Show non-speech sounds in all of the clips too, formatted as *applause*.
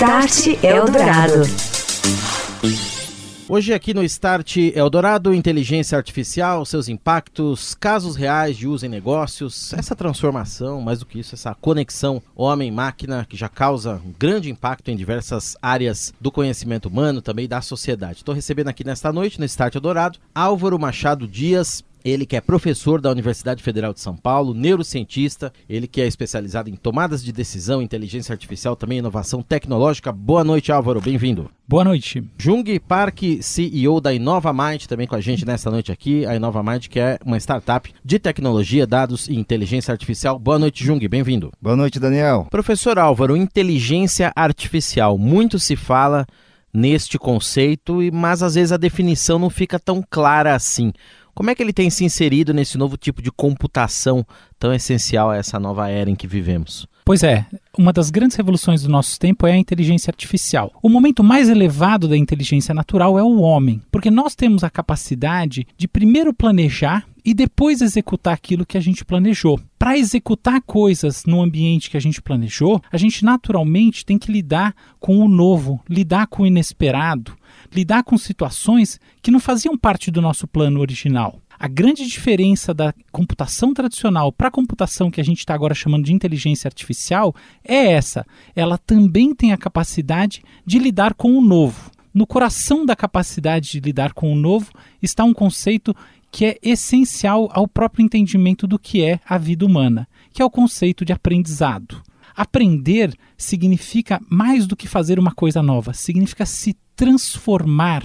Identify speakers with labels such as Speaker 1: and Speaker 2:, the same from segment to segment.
Speaker 1: Start Eldorado.
Speaker 2: Hoje aqui no Start Eldorado, inteligência artificial, seus impactos, casos reais de uso em negócios, essa transformação, mais do que isso, essa conexão homem-máquina que já causa um grande impacto em diversas áreas do conhecimento humano, também da sociedade. Estou recebendo aqui nesta noite, no Start Eldorado, Álvaro Machado Dias, ele que é professor da Universidade Federal de São Paulo, neurocientista, ele que é especializado em tomadas de decisão, inteligência artificial, também inovação tecnológica. Boa noite, Álvaro, bem-vindo.
Speaker 3: Boa noite.
Speaker 2: Jung Park, CEO da Inova Mind, também com a gente nesta noite aqui. A Inova Mind, que é uma startup de tecnologia, dados e inteligência artificial. Boa noite, Jung, bem-vindo.
Speaker 4: Boa noite, Daniel.
Speaker 2: Professor Álvaro, inteligência artificial, muito se fala neste conceito, mas às vezes a definição não fica tão clara assim. Como é que ele tem se inserido nesse novo tipo de computação tão essencial a essa nova era em que vivemos?
Speaker 3: Pois é, uma das grandes revoluções do nosso tempo é a inteligência artificial. O momento mais elevado da inteligência natural é o homem, porque nós temos a capacidade de primeiro planejar e depois executar aquilo que a gente planejou. Para executar coisas no ambiente que a gente planejou, a gente naturalmente tem que lidar com o novo, lidar com o inesperado, lidar com situações que não faziam parte do nosso plano original. A grande diferença da computação tradicional para a computação que a gente está agora chamando de inteligência artificial é essa: ela também tem a capacidade de lidar com o novo. No coração da capacidade de lidar com o novo está um conceito que é essencial ao próprio entendimento do que é a vida humana, que é o conceito de aprendizado. Aprender significa mais do que fazer uma coisa nova, significa se transformar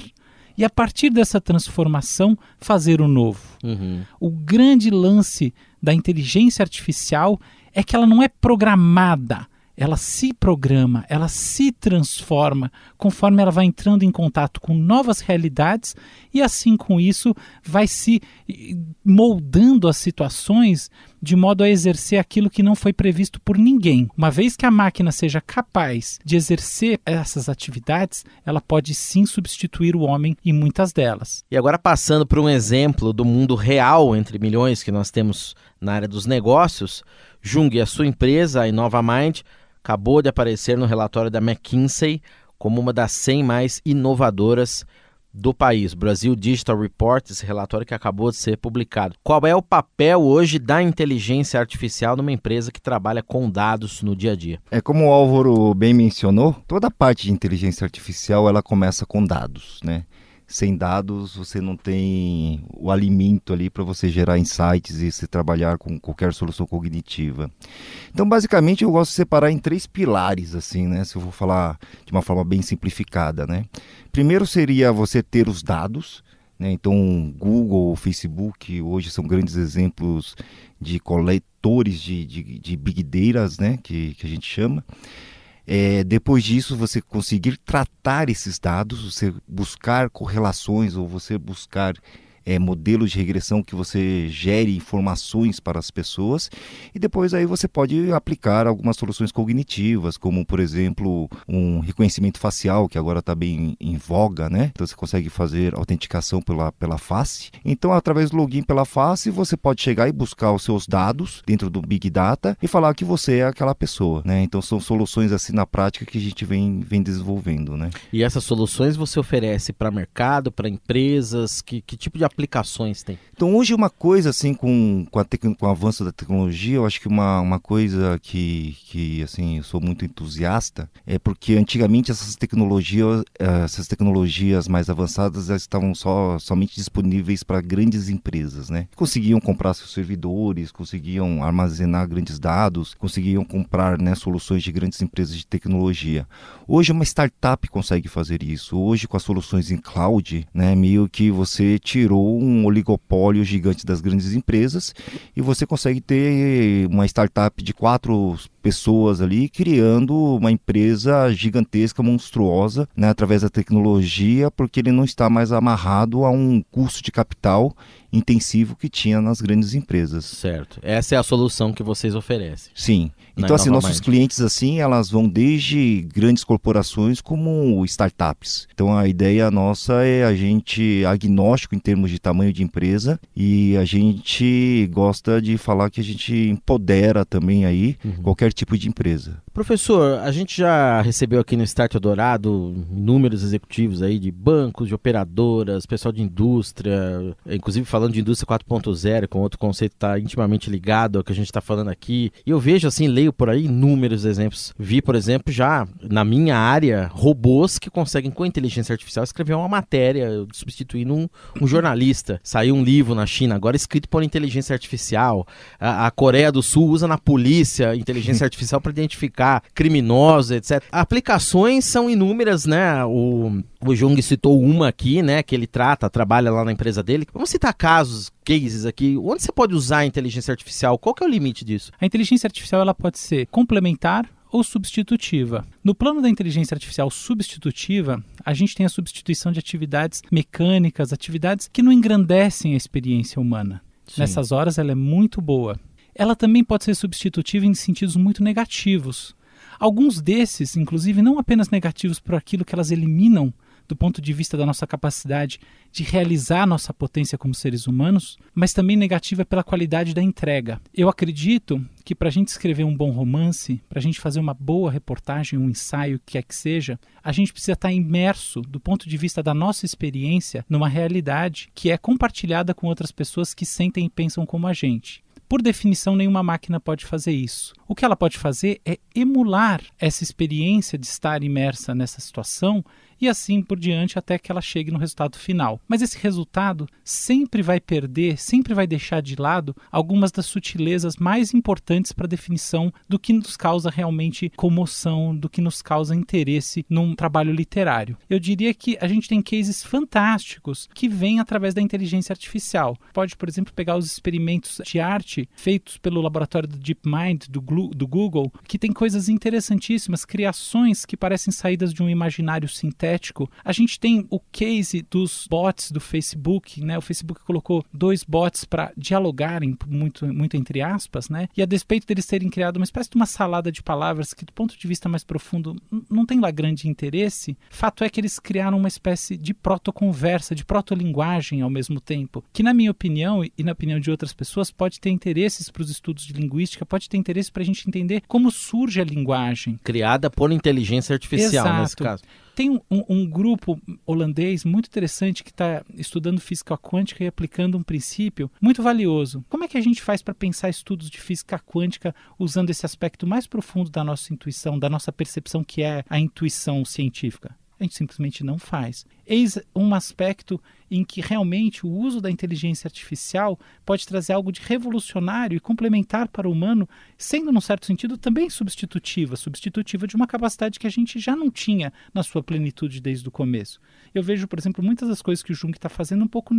Speaker 3: e a partir dessa transformação fazer o novo. Uhum. O grande lance da inteligência artificial é que ela não é programada, ela se programa, ela se transforma conforme ela vai entrando em contato com novas realidades e assim com isso vai se moldando as situações de modo a exercer aquilo que não foi previsto por ninguém. Uma vez que a máquina seja capaz de exercer essas atividades, ela pode sim substituir o homem em muitas delas.
Speaker 2: E agora passando para um exemplo do mundo real entre milhões que nós temos na área dos negócios, Jung e a sua empresa, a Inova Mind, acabou de aparecer no relatório da McKinsey como uma das 100 mais inovadoras do país. Brasil Digital Report, esse relatório que acabou de ser publicado. Qual é o papel hoje da inteligência artificial numa empresa que trabalha com dados no dia a dia?
Speaker 4: É como o Álvaro bem mencionou, toda parte de inteligência artificial ela começa com dados, né? Sem dados você não tem o alimento ali para você gerar insights e se trabalhar com qualquer solução cognitiva. Então, basicamente, eu gosto de separar em três pilares, assim, né? Se eu vou falar de uma forma bem simplificada, né? Primeiro seria você ter os dados, né? Então, Google, Facebook, hoje são grandes exemplos de coletores de, de, de big data, né? Que, que a gente chama. É, depois disso, você conseguir tratar esses dados, você buscar correlações ou você buscar é, modelos de regressão que você gere informações para as pessoas e depois aí você pode aplicar algumas soluções cognitivas, como por exemplo um reconhecimento facial que agora está bem em voga, né? Então você consegue fazer autenticação pela, pela face. Então através do login pela face você pode chegar e buscar os seus dados dentro do Big Data e falar que você é aquela pessoa, né? Então são soluções assim na prática que a gente vem, vem desenvolvendo, né?
Speaker 2: E essas soluções você oferece para mercado, para empresas, que, que tipo de aplicações tem?
Speaker 4: Então hoje uma coisa assim com, com, a com o avanço da tecnologia, eu acho que uma, uma coisa que, que assim eu sou muito entusiasta é porque antigamente essas tecnologias essas tecnologias mais avançadas estavam só somente disponíveis para grandes empresas, né? Conseguiam comprar seus servidores, conseguiam armazenar grandes dados, conseguiam comprar né, soluções de grandes empresas de tecnologia. Hoje uma startup consegue fazer isso. Hoje com as soluções em cloud, né, meio que você tirou um oligopólio gigante das grandes empresas e você consegue ter uma startup de quatro pessoas ali criando uma empresa gigantesca, monstruosa, né, através da tecnologia, porque ele não está mais amarrado a um custo de capital intensivo que tinha nas grandes empresas.
Speaker 2: Certo. Essa é a solução que vocês oferecem.
Speaker 4: Sim. Então assim, nossos clientes assim, elas vão desde grandes corporações como startups. Então a ideia nossa é a gente agnóstico em termos de tamanho de empresa e a gente gosta de falar que a gente empodera também aí uhum. qualquer tipo de empresa.
Speaker 2: Professor, a gente já recebeu aqui no Start Dourado inúmeros executivos aí de bancos, de operadoras, pessoal de indústria, inclusive falando de indústria 4.0, com outro conceito está intimamente ligado ao que a gente está falando aqui. E eu vejo assim, leio por aí inúmeros exemplos. Vi, por exemplo, já na minha área, robôs que conseguem com inteligência artificial escrever uma matéria substituindo um, um jornalista. Saiu um livro na China agora escrito por inteligência artificial. A, a Coreia do Sul usa na polícia inteligência *laughs* artificial para identificar identificar criminosos, etc. Aplicações são inúmeras, né? O, o Jung citou uma aqui, né? Que ele trata, trabalha lá na empresa dele. Vamos citar casos, cases aqui. Onde você pode usar a inteligência artificial? Qual que é o limite disso?
Speaker 3: A inteligência artificial ela pode ser complementar ou substitutiva. No plano da inteligência artificial substitutiva, a gente tem a substituição de atividades mecânicas, atividades que não engrandecem a experiência humana. Sim. Nessas horas ela é muito boa ela também pode ser substitutiva em sentidos muito negativos. Alguns desses, inclusive, não apenas negativos por aquilo que elas eliminam do ponto de vista da nossa capacidade de realizar nossa potência como seres humanos, mas também negativa pela qualidade da entrega. Eu acredito que para a gente escrever um bom romance, para a gente fazer uma boa reportagem, um ensaio, que quer que seja, a gente precisa estar imerso, do ponto de vista da nossa experiência, numa realidade que é compartilhada com outras pessoas que sentem e pensam como a gente. Por definição, nenhuma máquina pode fazer isso. O que ela pode fazer é emular essa experiência de estar imersa nessa situação e assim por diante até que ela chegue no resultado final. Mas esse resultado sempre vai perder, sempre vai deixar de lado algumas das sutilezas mais importantes para a definição do que nos causa realmente comoção, do que nos causa interesse num trabalho literário. Eu diria que a gente tem cases fantásticos que vêm através da inteligência artificial. Pode, por exemplo, pegar os experimentos de arte feitos pelo laboratório do DeepMind do, do Google, que tem coisas interessantíssimas, criações que parecem saídas de um imaginário sintético A gente tem o case dos bots do Facebook, né? O Facebook colocou dois bots para dialogarem, muito, muito entre aspas, né? E a despeito deles terem criado uma espécie de uma salada de palavras que, do ponto de vista mais profundo, não tem lá grande interesse, fato é que eles criaram uma espécie de protoconversa, de protolinguagem ao mesmo tempo, que, na minha opinião e na opinião de outras pessoas, pode ter interesses para os estudos de linguística, pode ter interesse para a gente entender como surge a linguagem.
Speaker 2: Criada por inteligência artificial,
Speaker 3: Exato.
Speaker 2: nesse caso.
Speaker 3: Tem um, um grupo holandês muito interessante que está estudando física quântica e aplicando um princípio muito valioso. Como é que a gente faz para pensar estudos de física quântica usando esse aspecto mais profundo da nossa intuição, da nossa percepção, que é a intuição científica? A gente simplesmente não faz. Eis um aspecto em que realmente o uso da inteligência artificial pode trazer algo de revolucionário e complementar para o humano, sendo, num certo sentido, também substitutiva substitutiva de uma capacidade que a gente já não tinha na sua plenitude desde o começo. Eu vejo, por exemplo, muitas das coisas que o Jung está fazendo um pouco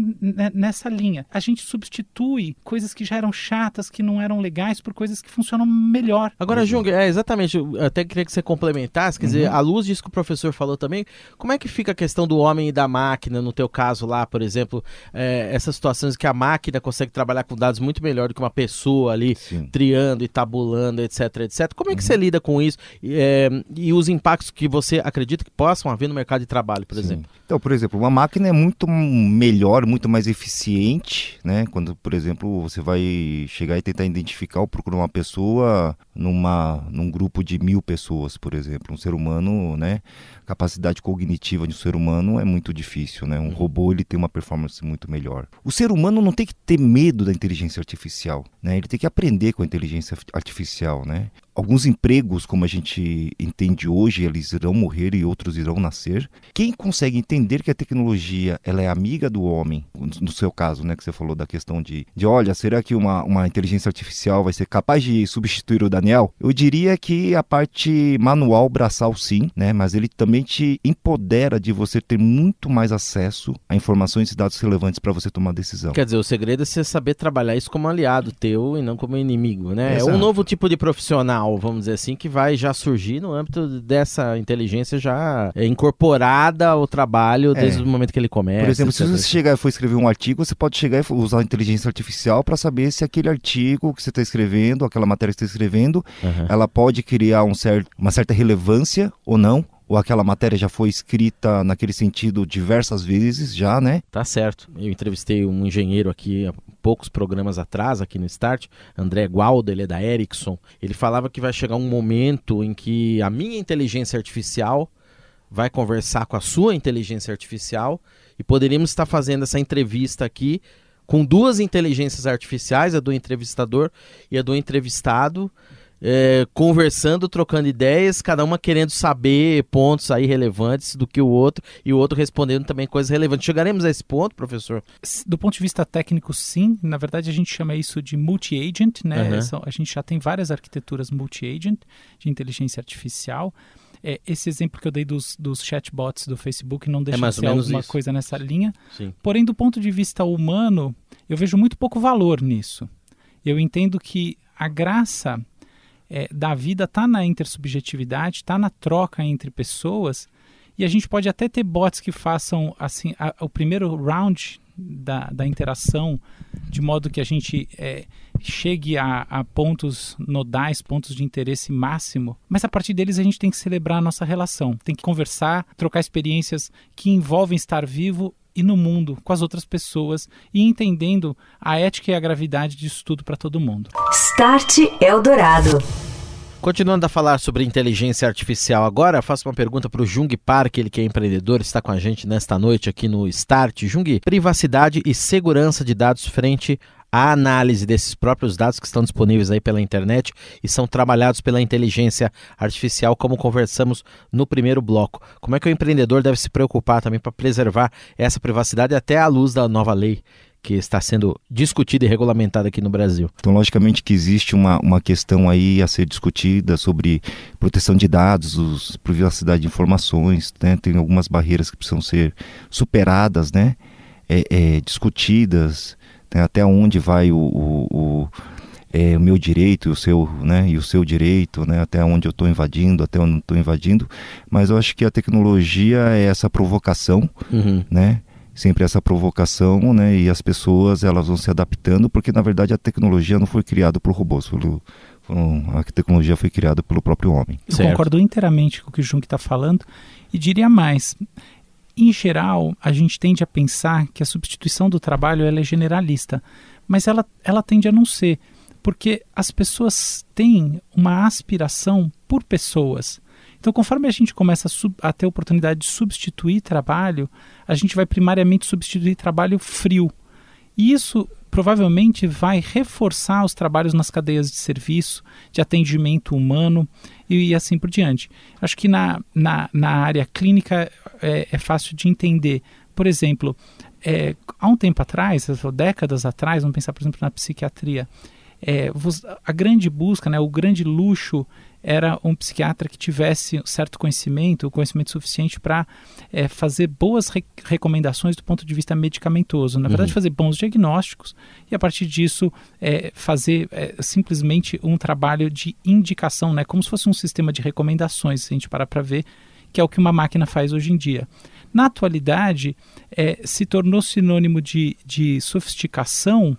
Speaker 3: nessa linha. A gente substitui coisas que já eram chatas, que não eram legais, por coisas que funcionam melhor.
Speaker 2: Agora, Jung, é exatamente, eu até queria que você complementasse, quer uhum. dizer, à luz disso que o professor falou também, como é que fica a questão do homem e da máquina, no teu caso lá, por exemplo, é, essas situações que a máquina consegue trabalhar com dados muito melhor do que uma pessoa ali, Sim. triando e tabulando, etc, etc. Como é que uhum. você lida com isso é, e os impactos que você acredita que possam haver no mercado de trabalho, por Sim. exemplo?
Speaker 4: Então, por exemplo, uma máquina é muito melhor, muito mais eficiente, né? Quando, por exemplo, você vai chegar e tentar identificar ou procurar uma pessoa numa, num grupo de mil pessoas, por exemplo. Um ser humano, né? capacidade cognitiva de um ser humano é muito difícil, né? Um robô ele tem uma performance muito melhor. O ser humano não tem que ter medo da inteligência artificial, né? Ele tem que aprender com a inteligência artificial, né? Alguns empregos, como a gente entende hoje, eles irão morrer e outros irão nascer. Quem consegue entender que a tecnologia ela é amiga do homem, no seu caso, né, que você falou da questão de, de olha, será que uma, uma inteligência artificial vai ser capaz de substituir o Daniel? Eu diria que a parte manual, braçal, sim, né, mas ele também te empodera de você ter muito mais acesso a informações e dados relevantes para você tomar decisão.
Speaker 2: Quer dizer, o segredo é você saber trabalhar isso como aliado teu e não como inimigo, né? Exato. É um novo tipo de profissional vamos dizer assim, que vai já surgir no âmbito dessa inteligência já incorporada ao trabalho é. desde o momento que ele começa.
Speaker 4: Por exemplo, se você chegar e for escrever um artigo, você pode chegar e usar a inteligência artificial para saber se aquele artigo que você está escrevendo, aquela matéria que você está escrevendo, uhum. ela pode criar um certo, uma certa relevância ou não ou aquela matéria já foi escrita naquele sentido diversas vezes já, né?
Speaker 2: Tá certo. Eu entrevistei um engenheiro aqui há poucos programas atrás, aqui no Start, André Gualda, ele é da Ericsson. Ele falava que vai chegar um momento em que a minha inteligência artificial vai conversar com a sua inteligência artificial e poderíamos estar fazendo essa entrevista aqui com duas inteligências artificiais, a do entrevistador e a do entrevistado, é, conversando, trocando ideias, cada uma querendo saber pontos aí relevantes do que o outro e o outro respondendo também coisas relevantes. Chegaremos a esse ponto, professor?
Speaker 3: Do ponto de vista técnico, sim. Na verdade, a gente chama isso de multi-agent, né? Uhum. A gente já tem várias arquiteturas multi-agent de inteligência artificial. É, esse exemplo que eu dei dos, dos chatbots do Facebook não deixa é de ser alguma isso. coisa nessa linha. Sim. Porém, do ponto de vista humano, eu vejo muito pouco valor nisso. Eu entendo que a graça é, da vida está na intersubjetividade, está na troca entre pessoas. E a gente pode até ter bots que façam assim a, o primeiro round da, da interação, de modo que a gente é, chegue a, a, pontos nodais, pontos de interesse máximo, mas a partir deles a gente tem que celebrar a nossa relação, tem que conversar, trocar experiências que envolvem estar vivo e no mundo com as outras pessoas e entendendo a ética e a gravidade disso tudo para todo mundo.
Speaker 1: Start Eldorado.
Speaker 2: Continuando a falar sobre inteligência artificial agora, faço uma pergunta para o Jung Park, ele que é empreendedor, está com a gente nesta noite aqui no Start. Jung, privacidade e segurança de dados frente à análise desses próprios dados que estão disponíveis aí pela internet e são trabalhados pela inteligência artificial, como conversamos no primeiro bloco. Como é que o empreendedor deve se preocupar também para preservar essa privacidade até à luz da nova lei que está sendo discutida e regulamentada aqui no Brasil.
Speaker 4: Então, logicamente que existe uma, uma questão aí a ser discutida sobre proteção de dados, os, privacidade de informações, né? tem algumas barreiras que precisam ser superadas, né? É, é, discutidas, né? até onde vai o, o, o é, o meu direito e o seu, né, e o seu direito, né, até onde eu estou invadindo, até onde não estou invadindo, mas eu acho que a tecnologia é essa provocação, uhum. né, sempre essa provocação, né? E as pessoas elas vão se adaptando, porque na verdade a tecnologia não foi criada por robôs, pelo, a tecnologia foi criada pelo próprio homem.
Speaker 3: Eu certo. concordo inteiramente com o que o Jung está falando e diria mais. Em geral, a gente tende a pensar que a substituição do trabalho é generalista, mas ela, ela tende a não ser, porque as pessoas têm uma aspiração por pessoas. Então, conforme a gente começa a, a ter a oportunidade de substituir trabalho, a gente vai primariamente substituir trabalho frio. E isso provavelmente vai reforçar os trabalhos nas cadeias de serviço, de atendimento humano e, e assim por diante. Acho que na, na, na área clínica é, é, fácil de entender. Por exemplo, é, há um tempo atrás, décadas atrás, vamos pensar, por exemplo, na psiquiatria, é, a grande busca, né, o grande luxo era um psiquiatra que tivesse certo conhecimento, conhecimento suficiente para é, fazer boas re recomendações do ponto de vista medicamentoso. Na verdade, uhum. fazer bons diagnósticos e, a partir disso, é, fazer é, simplesmente um trabalho de indicação, né? como se fosse um sistema de recomendações, se a gente parar para ver, que é o que uma máquina faz hoje em dia. Na atualidade, é, se tornou sinônimo de, de sofisticação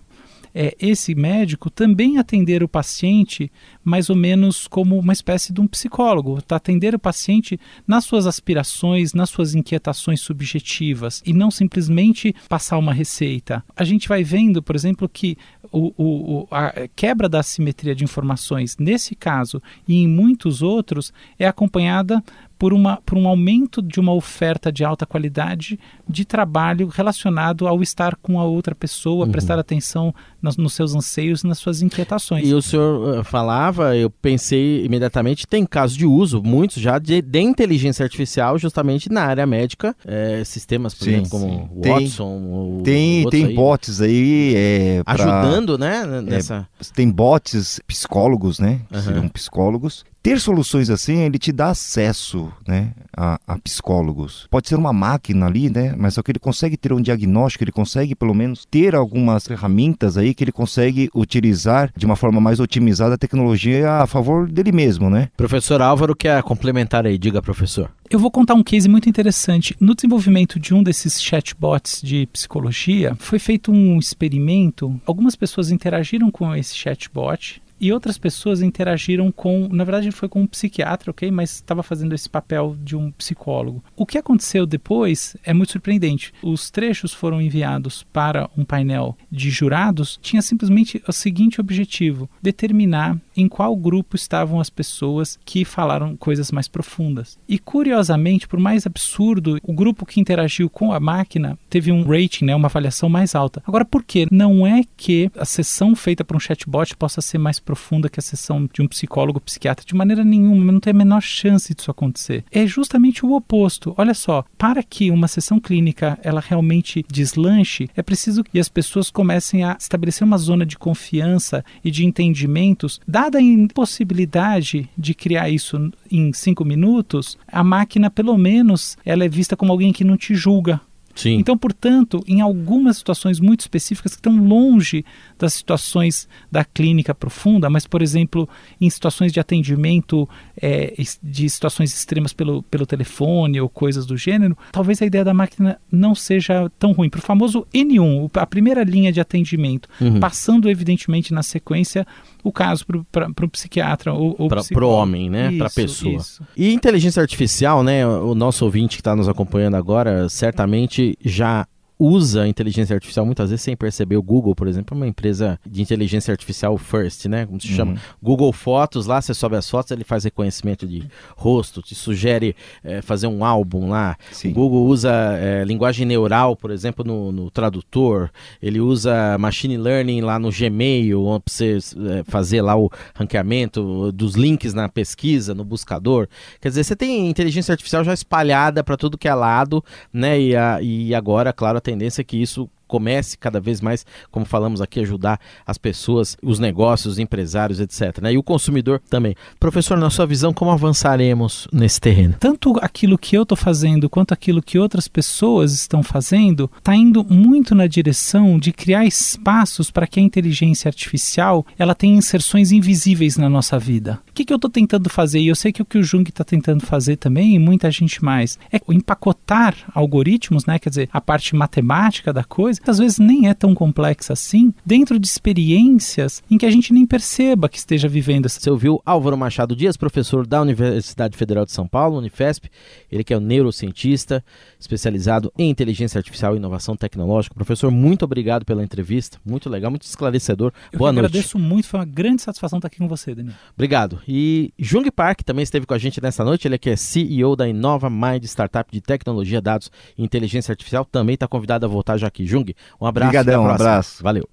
Speaker 3: é, esse médico também atender o paciente mais ou menos como uma espécie de um psicólogo, tá? atender o paciente nas suas aspirações, nas suas inquietações subjetivas e não simplesmente passar uma receita. A gente vai vendo, por exemplo, que o, o, a quebra da assimetria de informações, nesse caso e em muitos outros, é acompanhada por, uma, por um aumento de uma oferta de alta qualidade de trabalho relacionado ao estar com a outra pessoa, uhum. prestar atenção nos, nos, seus anseios e nas suas inquietações.
Speaker 2: E o senhor uh, falava, eu pensei imediatamente, tem casos de uso, muitos já, de, de inteligência artificial justamente na área médica, é, sistemas, por sim, exemplo, como o Watson.
Speaker 4: Tem, tem aí, bots aí. É,
Speaker 2: ajudando, pra, né?
Speaker 4: Nessa... É, tem bots psicólogos, né? Uhum. Seriam psicólogos ter soluções assim, ele te dá acesso né, a, a, psicólogos. Pode ser uma máquina ali, né? Mas só que ele consegue ter um diagnóstico, ele consegue pelo menos ter algumas ferramentas aí que ele consegue utilizar de uma forma mais otimizada a tecnologia a favor dele mesmo, né?
Speaker 2: Professor Álvaro quer complementar aí, diga professor.
Speaker 3: Eu vou contar um case muito interessante. No desenvolvimento de um desses chatbots de psicologia, foi feito um experimento. Algumas pessoas interagiram com esse chatbot e outras pessoas interagiram com, na verdade foi com um psiquiatra, ok? Mas estava fazendo esse papel de um psicólogo. O que aconteceu depois é muito surpreendente. Os trechos foram enviados para um painel de jurados, tinha simplesmente o seguinte objetivo: determinar em qual grupo estavam as pessoas que falaram coisas mais profundas. E curiosamente, por mais absurdo, o grupo que interagiu com a máquina teve um rating, né, uma avaliação mais alta. Agora, por quê? Não é que a sessão feita por um chatbot possa ser mais profunda que a sessão de um psicólogo psiquiatra, de maneira nenhuma, não tem a menor chance disso acontecer. É justamente o oposto. Olha só, para que uma sessão clínica ela realmente deslanche, é preciso que as pessoas comecem a estabelecer uma zona de confiança e de entendimentos da dada a impossibilidade de criar isso em cinco minutos, a máquina, pelo menos, ela é vista como alguém que não te julga.
Speaker 2: Sim.
Speaker 3: Então, portanto, em algumas situações muito específicas que estão longe das situações da clínica profunda, mas, por exemplo, em situações de atendimento é, de situações extremas pelo, pelo telefone ou coisas do gênero, talvez a ideia da máquina não seja tão ruim. Para o famoso N1, a primeira linha de atendimento, uhum. passando evidentemente na sequência o caso para o psiquiatra ou, ou
Speaker 2: para o homem, né? Para a pessoa. Isso. E inteligência artificial, né? O nosso ouvinte que está nos acompanhando agora certamente já usa inteligência artificial muitas vezes sem perceber. O Google, por exemplo, é uma empresa de inteligência artificial first, né? Como se chama? Uhum. Google Fotos, lá você sobe as fotos, ele faz reconhecimento de rosto, te sugere é, fazer um álbum lá. Sim. O Google usa é, linguagem neural, por exemplo, no, no, tradutor. Ele usa machine learning lá no Gmail, para você é, fazer lá o ranqueamento dos links na pesquisa, no buscador. Quer dizer, você tem inteligência artificial já espalhada para tudo que é lado, né? E, a, e agora, claro, a tendência é que isso comece cada vez mais, como falamos aqui, ajudar as pessoas, os negócios, os empresários, etc. Né? E o consumidor também. Professor, na sua visão, como avançaremos nesse terreno?
Speaker 3: Tanto aquilo que eu estou fazendo quanto aquilo que outras pessoas estão fazendo está indo muito na direção de criar espaços para que a inteligência artificial ela tenha inserções invisíveis na nossa vida. O que, que eu estou tentando fazer? E eu sei que o que o Jung está tentando fazer também, e muita gente mais, é empacotar algoritmos, né? quer dizer, a parte matemática da coisa, coisa que às vezes nem é tão complexa assim, dentro de experiências em que a gente nem perceba que esteja vivendo.
Speaker 2: Você ouviu Álvaro Machado Dias, professor da Universidade Federal de São Paulo, Unifesp, ele que é um neurocientista, especializado em inteligência artificial e inovação tecnológica. Professor, muito obrigado pela entrevista, muito legal, muito esclarecedor.
Speaker 3: Eu
Speaker 2: Boa noite.
Speaker 3: agradeço muito, foi uma grande satisfação estar aqui com você, Daniel.
Speaker 2: Obrigado. E Jung Park também esteve com a gente nessa noite, ele que é CEO da Inova Mind, startup de tecnologia, dados e inteligência artificial, também está convidado a voltar já aqui. Jung, um abraço.
Speaker 4: Obrigadão, um abraço.
Speaker 2: Valeu.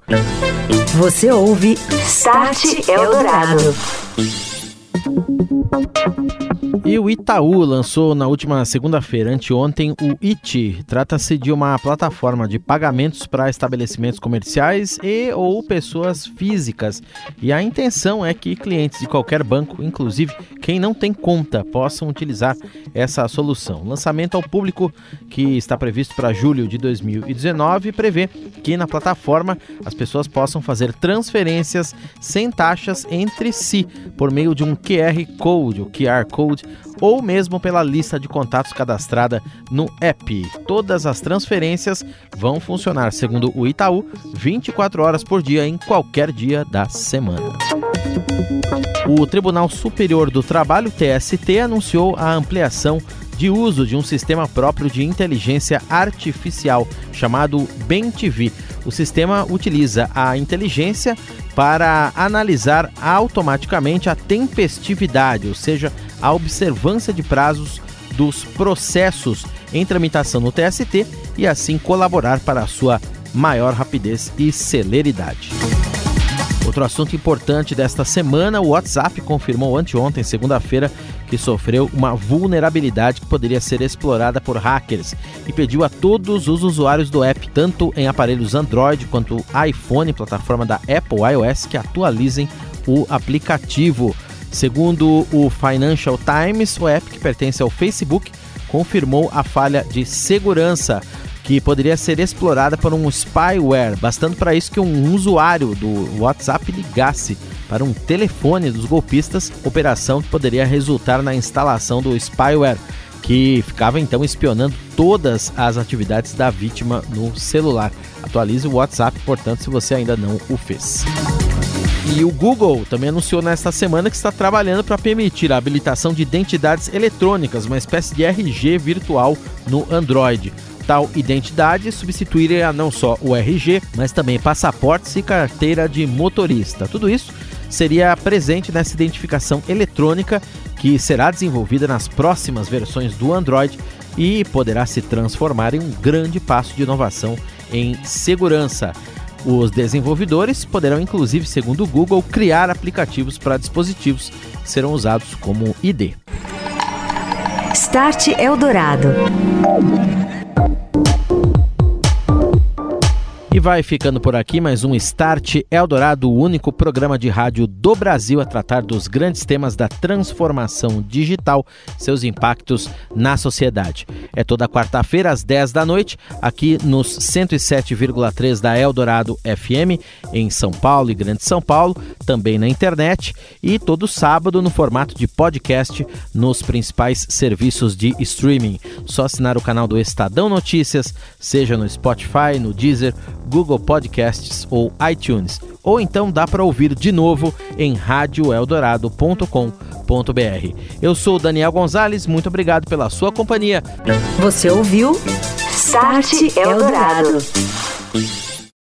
Speaker 1: Você ouve Start Eldorado.
Speaker 2: E o Itaú lançou na última segunda-feira, anteontem, o IT. Trata-se de uma plataforma de pagamentos para estabelecimentos comerciais e ou pessoas físicas. E a intenção é que clientes de qualquer banco, inclusive quem não tem conta, possam utilizar essa solução. O lançamento ao público, que está previsto para julho de 2019, prevê que na plataforma as pessoas possam fazer transferências sem taxas entre si por meio de um QR Code, o QR Code ou mesmo pela lista de contatos cadastrada no app. Todas as transferências vão funcionar, segundo o Itaú, 24 horas por dia em qualquer dia da semana. O Tribunal Superior do Trabalho, TST, anunciou a ampliação de uso de um sistema próprio de inteligência artificial chamado BenTV. O sistema utiliza a inteligência para analisar automaticamente a tempestividade, ou seja, a observância de prazos dos processos em tramitação no TST e assim colaborar para a sua maior rapidez e celeridade. Outro assunto importante desta semana, o WhatsApp confirmou anteontem, segunda-feira, que sofreu uma vulnerabilidade que poderia ser explorada por hackers e pediu a todos os usuários do app, tanto em aparelhos Android quanto iPhone, plataforma da Apple iOS, que atualizem o aplicativo. Segundo o Financial Times, o app que pertence ao Facebook confirmou a falha de segurança que poderia ser explorada por um spyware, bastando para isso que um usuário do WhatsApp ligasse para um telefone dos golpistas, operação que poderia resultar na instalação do spyware, que ficava então espionando todas as atividades da vítima no celular. Atualize o WhatsApp, portanto, se você ainda não o fez. E o Google também anunciou nesta semana que está trabalhando para permitir a habilitação de identidades eletrônicas, uma espécie de RG virtual no Android. Tal identidade substituiria não só o RG, mas também passaportes e carteira de motorista. Tudo isso seria presente nessa identificação eletrônica que será desenvolvida nas próximas versões do Android e poderá se transformar em um grande passo de inovação em segurança. Os desenvolvedores poderão, inclusive, segundo o Google, criar aplicativos para dispositivos que serão usados como ID.
Speaker 1: Start Eldorado.
Speaker 2: E vai ficando por aqui mais um Start Eldorado, o único programa de rádio do Brasil a tratar dos grandes temas da transformação digital, seus impactos na sociedade. É toda quarta-feira às 10 da noite, aqui nos 107,3 da Eldorado FM, em São Paulo e Grande São Paulo, também na internet, e todo sábado no formato de podcast nos principais serviços de streaming. Só assinar o canal do Estadão Notícias, seja no Spotify, no Deezer, Google Podcasts ou iTunes. Ou então dá para ouvir de novo em radioeldorado.com.br. Eu sou Daniel Gonzalez, muito obrigado pela sua companhia.
Speaker 1: Você ouviu Start Eldorado.